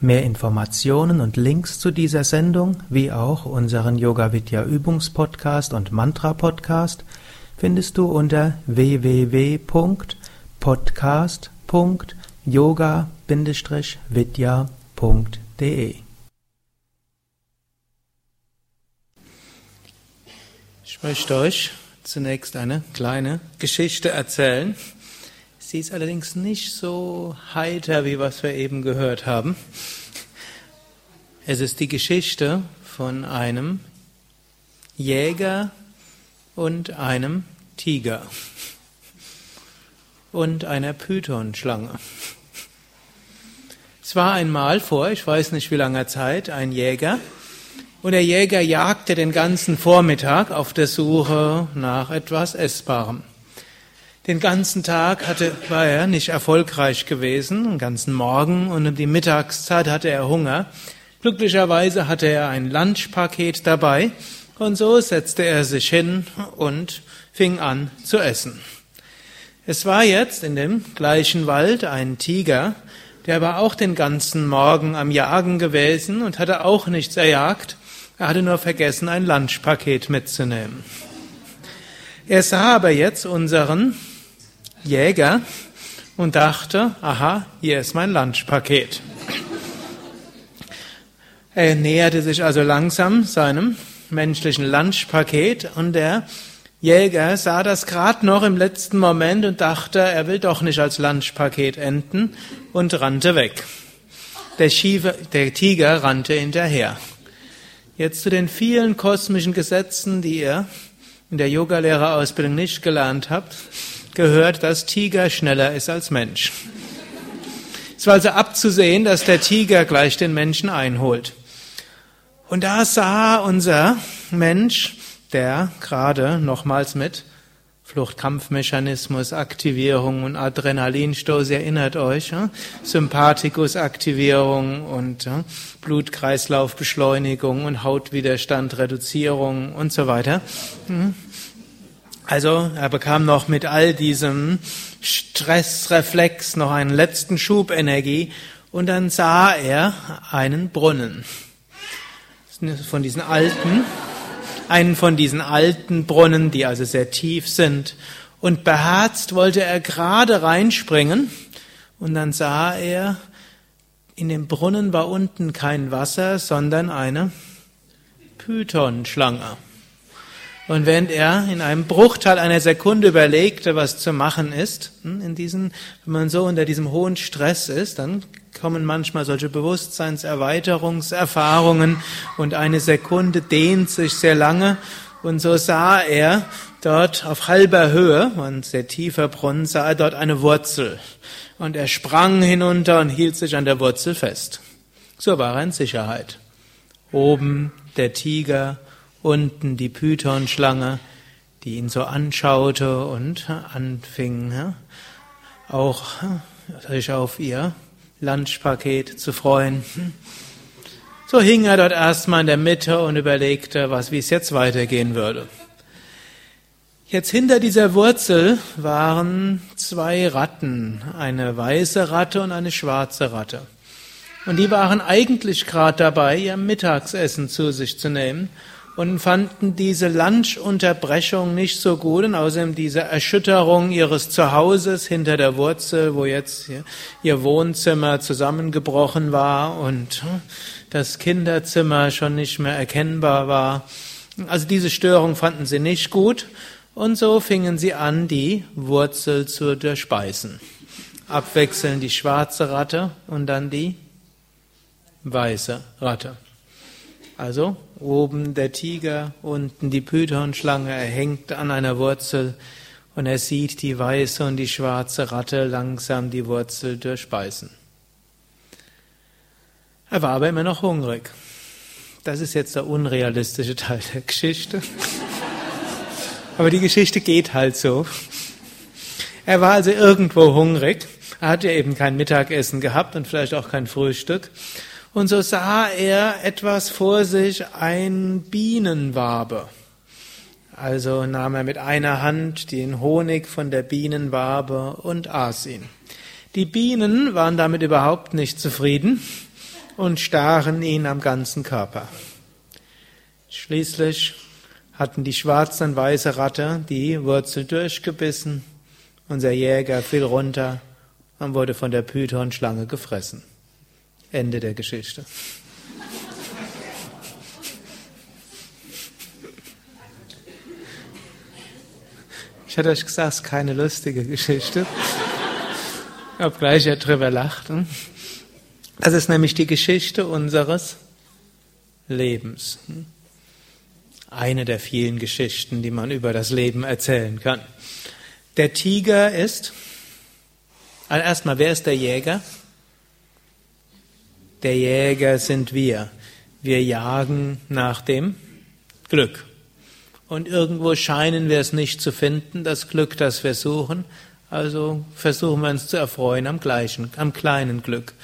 Mehr Informationen und Links zu dieser Sendung, wie auch unseren Yoga Vidya Übungspodcast und Mantra Podcast findest du unter www.podcast.yoga-vidya.de. Ich möchte euch zunächst eine kleine Geschichte erzählen. Sie ist allerdings nicht so heiter, wie was wir eben gehört haben. Es ist die Geschichte von einem Jäger und einem Tiger und einer Pythonschlange. Es war einmal vor, ich weiß nicht wie langer Zeit, ein Jäger, und der Jäger jagte den ganzen Vormittag auf der Suche nach etwas Essbarem. Den ganzen Tag hatte, war er nicht erfolgreich gewesen, den ganzen Morgen und um die Mittagszeit hatte er Hunger. Glücklicherweise hatte er ein Lunchpaket dabei und so setzte er sich hin und fing an zu essen. Es war jetzt in dem gleichen Wald ein Tiger, der war auch den ganzen Morgen am Jagen gewesen und hatte auch nichts erjagt. Er hatte nur vergessen, ein Lunchpaket mitzunehmen. Er sah aber jetzt unseren Jäger und dachte, aha, hier ist mein Lunchpaket. Er näherte sich also langsam seinem menschlichen Lunchpaket und der Jäger sah das gerade noch im letzten Moment und dachte, er will doch nicht als Lunchpaket enden und rannte weg. Der, Schiefe, der Tiger rannte hinterher. Jetzt zu den vielen kosmischen Gesetzen, die ihr in der Yogalehrerausbildung nicht gelernt habt, gehört, dass Tiger schneller ist als Mensch. Es war also abzusehen, dass der Tiger gleich den Menschen einholt. Und da sah unser Mensch, der gerade nochmals mit Fluchtkampfmechanismus, Aktivierung und Adrenalinstoß, erinnert euch? Sympathikus-Aktivierung und? Blutkreislaufbeschleunigung und Hautwiderstand, Reduzierung und so weiter. Hm? Also er bekam noch mit all diesem Stressreflex noch einen letzten Schub Energie und dann sah er einen Brunnen. Von diesen alten, einen von diesen alten Brunnen, die also sehr tief sind. Und beherzt wollte er gerade reinspringen und dann sah er, in dem Brunnen war unten kein Wasser, sondern eine Pythonschlange. Und während er in einem Bruchteil einer Sekunde überlegte, was zu machen ist, hm, in diesen, wenn man so unter diesem hohen Stress ist, dann kommen manchmal solche Bewusstseinserweiterungserfahrungen und eine Sekunde dehnt sich sehr lange. Und so sah er dort auf halber Höhe, ein sehr tiefer Brunnen, sah er dort eine Wurzel. Und er sprang hinunter und hielt sich an der Wurzel fest. So war er in Sicherheit. Oben der Tiger, unten die Pythonschlange, die ihn so anschaute und anfing auch sich auf ihr Lunchpaket zu freuen. So hing er dort erstmal in der Mitte und überlegte, was, wie es jetzt weitergehen würde. Jetzt hinter dieser Wurzel waren zwei Ratten, eine weiße Ratte und eine schwarze Ratte. Und die waren eigentlich gerade dabei, ihr Mittagsessen zu sich zu nehmen und fanden diese Lunchunterbrechung nicht so gut und außerdem diese Erschütterung ihres Zuhauses hinter der Wurzel, wo jetzt ihr Wohnzimmer zusammengebrochen war und das Kinderzimmer schon nicht mehr erkennbar war. Also diese Störung fanden sie nicht gut und so fingen sie an, die Wurzel zu durchspeisen. Abwechselnd die schwarze Ratte und dann die weiße Ratte. Also oben der Tiger, unten die Pythonschlange, er hängt an einer Wurzel und er sieht die weiße und die schwarze Ratte langsam die Wurzel durchbeißen. Er war aber immer noch hungrig. Das ist jetzt der unrealistische Teil der Geschichte. Aber die Geschichte geht halt so. Er war also irgendwo hungrig. Er hatte eben kein Mittagessen gehabt und vielleicht auch kein Frühstück. Und so sah er etwas vor sich, ein Bienenwabe. Also nahm er mit einer Hand den Honig von der Bienenwabe und aß ihn. Die Bienen waren damit überhaupt nicht zufrieden und stachen ihn am ganzen Körper. Schließlich hatten die schwarze und weiße Ratte die Wurzel durchgebissen. Unser Jäger fiel runter und wurde von der Python-Schlange gefressen. Ende der Geschichte. Ich hatte euch gesagt, es ist keine lustige Geschichte. Obgleich er drüber lacht. Das ist nämlich die Geschichte unseres Lebens. Eine der vielen Geschichten, die man über das Leben erzählen kann. Der Tiger ist, also erstmal, wer ist der Jäger? Der Jäger sind wir. Wir jagen nach dem Glück. Und irgendwo scheinen wir es nicht zu finden, das Glück, das wir suchen. Also versuchen wir uns zu erfreuen am gleichen, am kleinen Glück.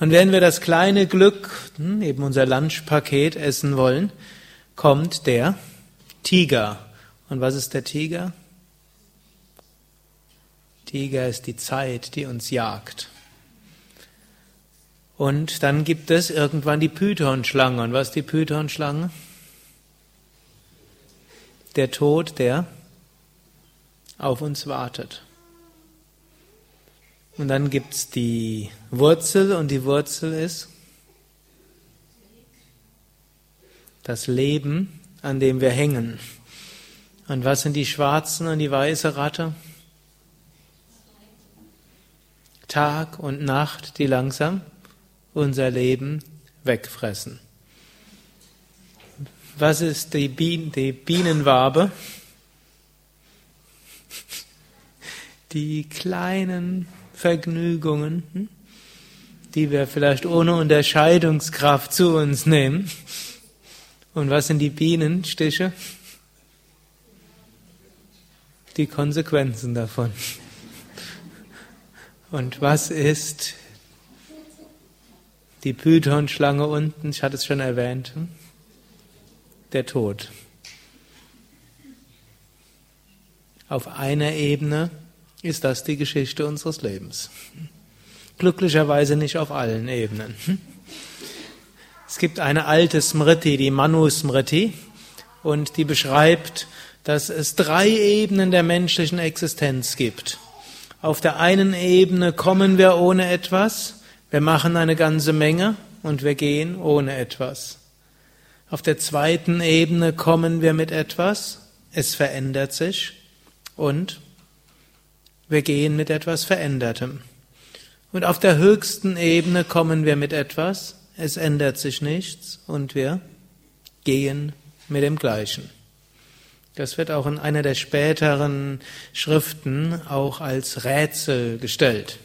Und wenn wir das kleine Glück, hm, eben unser Lunchpaket essen wollen, kommt der Tiger. Und was ist der Tiger? Tiger ist die Zeit, die uns jagt. Und dann gibt es irgendwann die Python-Schlange. Und was ist die Python-Schlange? Der Tod, der auf uns wartet. Und dann gibt es die Wurzel und die Wurzel ist das Leben, an dem wir hängen. Und was sind die schwarzen und die weiße Ratte? Tag und Nacht, die langsam unser Leben wegfressen. Was ist die, Bien die Bienenwabe? Die kleinen Vergnügungen, hm, die wir vielleicht ohne Unterscheidungskraft zu uns nehmen. Und was sind die Bienenstiche? Die Konsequenzen davon. Und was ist die Python-Schlange unten? Ich hatte es schon erwähnt. Der Tod. Auf einer Ebene ist das die Geschichte unseres Lebens. Glücklicherweise nicht auf allen Ebenen. Es gibt eine alte Smriti, die Manu Smriti, und die beschreibt, dass es drei Ebenen der menschlichen Existenz gibt. Auf der einen Ebene kommen wir ohne etwas, wir machen eine ganze Menge und wir gehen ohne etwas. Auf der zweiten Ebene kommen wir mit etwas, es verändert sich und wir gehen mit etwas Verändertem. Und auf der höchsten Ebene kommen wir mit etwas, es ändert sich nichts und wir gehen mit dem Gleichen. Das wird auch in einer der späteren Schriften auch als Rätsel gestellt.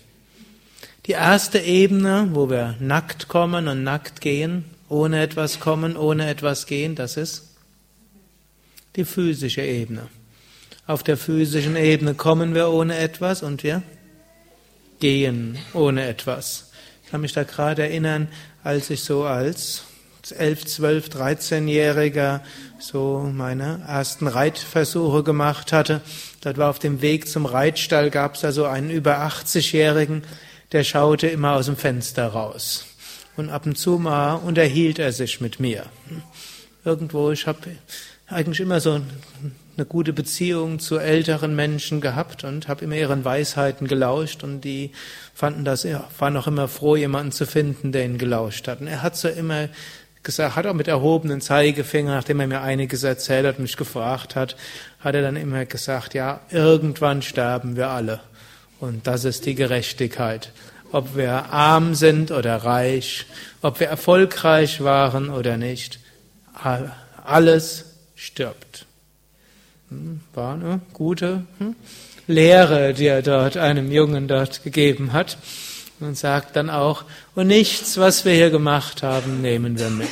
Die erste Ebene, wo wir nackt kommen und nackt gehen, ohne etwas kommen, ohne etwas gehen, das ist die physische Ebene. Auf der physischen Ebene kommen wir ohne etwas und wir gehen ohne etwas. Ich kann mich da gerade erinnern, als ich so als 11, 12, 13-Jähriger so meine ersten Reitversuche gemacht hatte. Dort war auf dem Weg zum Reitstall gab es da so einen über 80-Jährigen, der schaute immer aus dem Fenster raus. Und ab und zu mal unterhielt er sich mit mir. Irgendwo, ich habe eigentlich immer so eine gute Beziehung zu älteren Menschen gehabt und habe immer ihren Weisheiten gelauscht und die fanden das, waren auch immer froh, jemanden zu finden, der ihnen gelauscht hat. Und er hat so immer gesagt, hat auch mit erhobenen Zeigefinger, nachdem er mir einiges erzählt hat, mich gefragt hat, hat er dann immer gesagt, ja, irgendwann sterben wir alle. Und das ist die Gerechtigkeit. Ob wir arm sind oder reich, ob wir erfolgreich waren oder nicht, alles stirbt. Hm, war eine gute hm, Lehre, die er dort einem Jungen dort gegeben hat. Und sagt dann auch, und nichts, was wir hier gemacht haben, nehmen wir mit.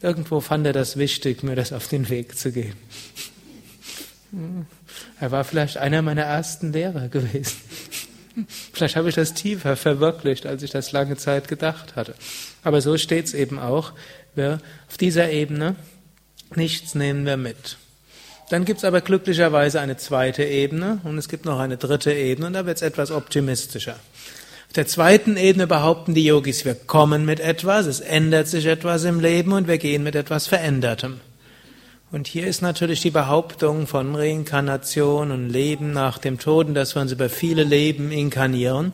Irgendwo fand er das wichtig, mir das auf den Weg zu geben. Er war vielleicht einer meiner ersten Lehrer gewesen. Vielleicht habe ich das tiefer verwirklicht, als ich das lange Zeit gedacht hatte. Aber so steht es eben auch. Wir auf dieser Ebene nichts nehmen wir mit. Dann gibt es aber glücklicherweise eine zweite Ebene und es gibt noch eine dritte Ebene und da wird es etwas optimistischer. Auf der zweiten Ebene behaupten die Yogis, wir kommen mit etwas, es ändert sich etwas im Leben und wir gehen mit etwas Verändertem. Und hier ist natürlich die Behauptung von Reinkarnation und Leben nach dem Tod, dass wir uns über viele Leben inkarnieren.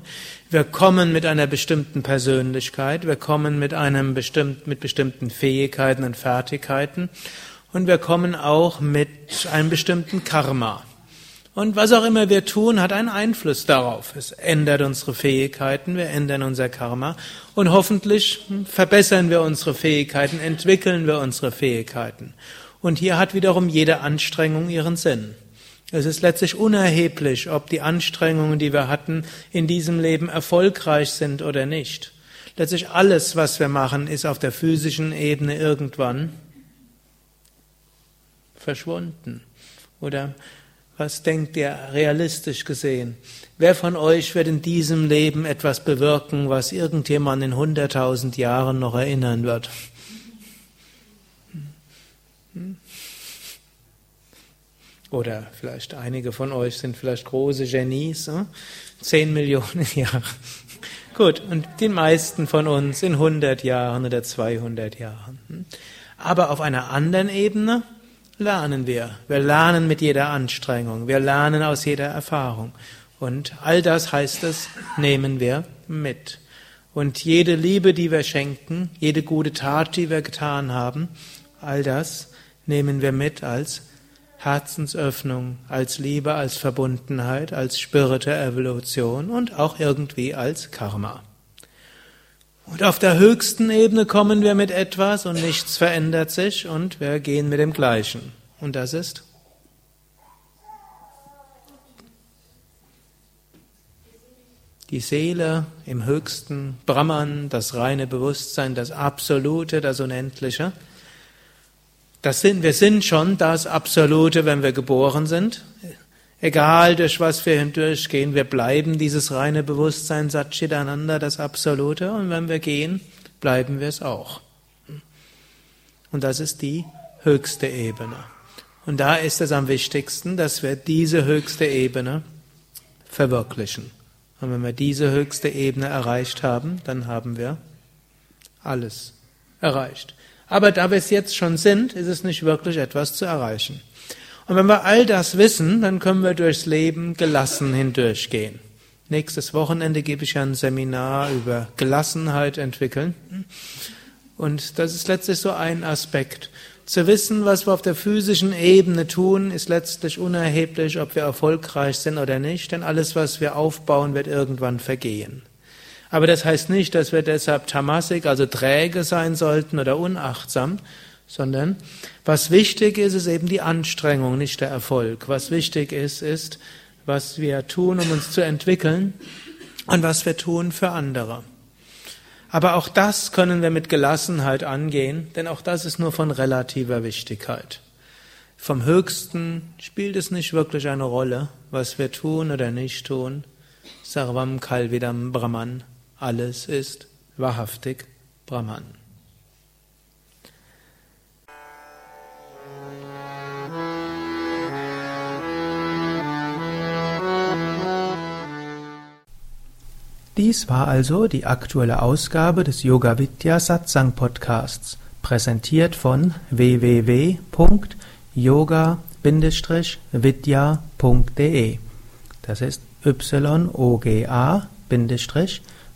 Wir kommen mit einer bestimmten Persönlichkeit, wir kommen mit einem bestimmt, mit bestimmten Fähigkeiten und Fertigkeiten und wir kommen auch mit einem bestimmten Karma. Und was auch immer wir tun, hat einen Einfluss darauf. Es ändert unsere Fähigkeiten, wir ändern unser Karma und hoffentlich verbessern wir unsere Fähigkeiten, entwickeln wir unsere Fähigkeiten. Und hier hat wiederum jede Anstrengung ihren Sinn. Es ist letztlich unerheblich, ob die Anstrengungen, die wir hatten, in diesem Leben erfolgreich sind oder nicht. Letztlich alles, was wir machen, ist auf der physischen Ebene irgendwann verschwunden. Oder was denkt ihr realistisch gesehen? Wer von euch wird in diesem Leben etwas bewirken, was irgendjemand in hunderttausend Jahren noch erinnern wird? Oder vielleicht einige von euch sind vielleicht große Genies, hm? zehn Millionen Jahre. Gut, und die meisten von uns in 100 Jahren oder 200 Jahren. Hm? Aber auf einer anderen Ebene lernen wir. Wir lernen mit jeder Anstrengung. Wir lernen aus jeder Erfahrung. Und all das heißt es, nehmen wir mit. Und jede Liebe, die wir schenken, jede gute Tat, die wir getan haben, all das nehmen wir mit als Herzensöffnung, als Liebe, als Verbundenheit, als spirituelle Evolution und auch irgendwie als Karma. Und auf der höchsten Ebene kommen wir mit etwas und nichts verändert sich und wir gehen mit dem Gleichen. Und das ist die Seele im höchsten Brahman, das reine Bewusstsein, das Absolute, das Unendliche. Das sind, wir sind schon das Absolute, wenn wir geboren sind. Egal durch was wir hindurchgehen, wir bleiben dieses reine Bewusstsein Satchitananda, das Absolute, und wenn wir gehen, bleiben wir es auch. Und das ist die höchste Ebene. Und da ist es am wichtigsten, dass wir diese höchste Ebene verwirklichen. Und wenn wir diese höchste Ebene erreicht haben, dann haben wir alles erreicht. Aber da wir es jetzt schon sind, ist es nicht wirklich etwas zu erreichen. Und wenn wir all das wissen, dann können wir durchs Leben gelassen hindurchgehen. Nächstes Wochenende gebe ich ja ein Seminar über Gelassenheit entwickeln. Und das ist letztlich so ein Aspekt. Zu wissen, was wir auf der physischen Ebene tun, ist letztlich unerheblich, ob wir erfolgreich sind oder nicht, denn alles, was wir aufbauen, wird irgendwann vergehen. Aber das heißt nicht, dass wir deshalb tamasik, also träge sein sollten oder unachtsam, sondern was wichtig ist, ist eben die Anstrengung, nicht der Erfolg. Was wichtig ist, ist, was wir tun, um uns zu entwickeln und was wir tun für andere. Aber auch das können wir mit Gelassenheit angehen, denn auch das ist nur von relativer Wichtigkeit. Vom Höchsten spielt es nicht wirklich eine Rolle, was wir tun oder nicht tun. Sarvam Kalvidam Brahman. Alles ist wahrhaftig Brahman. Dies war also die aktuelle Ausgabe des Yoga Vidya Satsang Podcasts, präsentiert von www.yoga-vidya.de. Das ist y o g a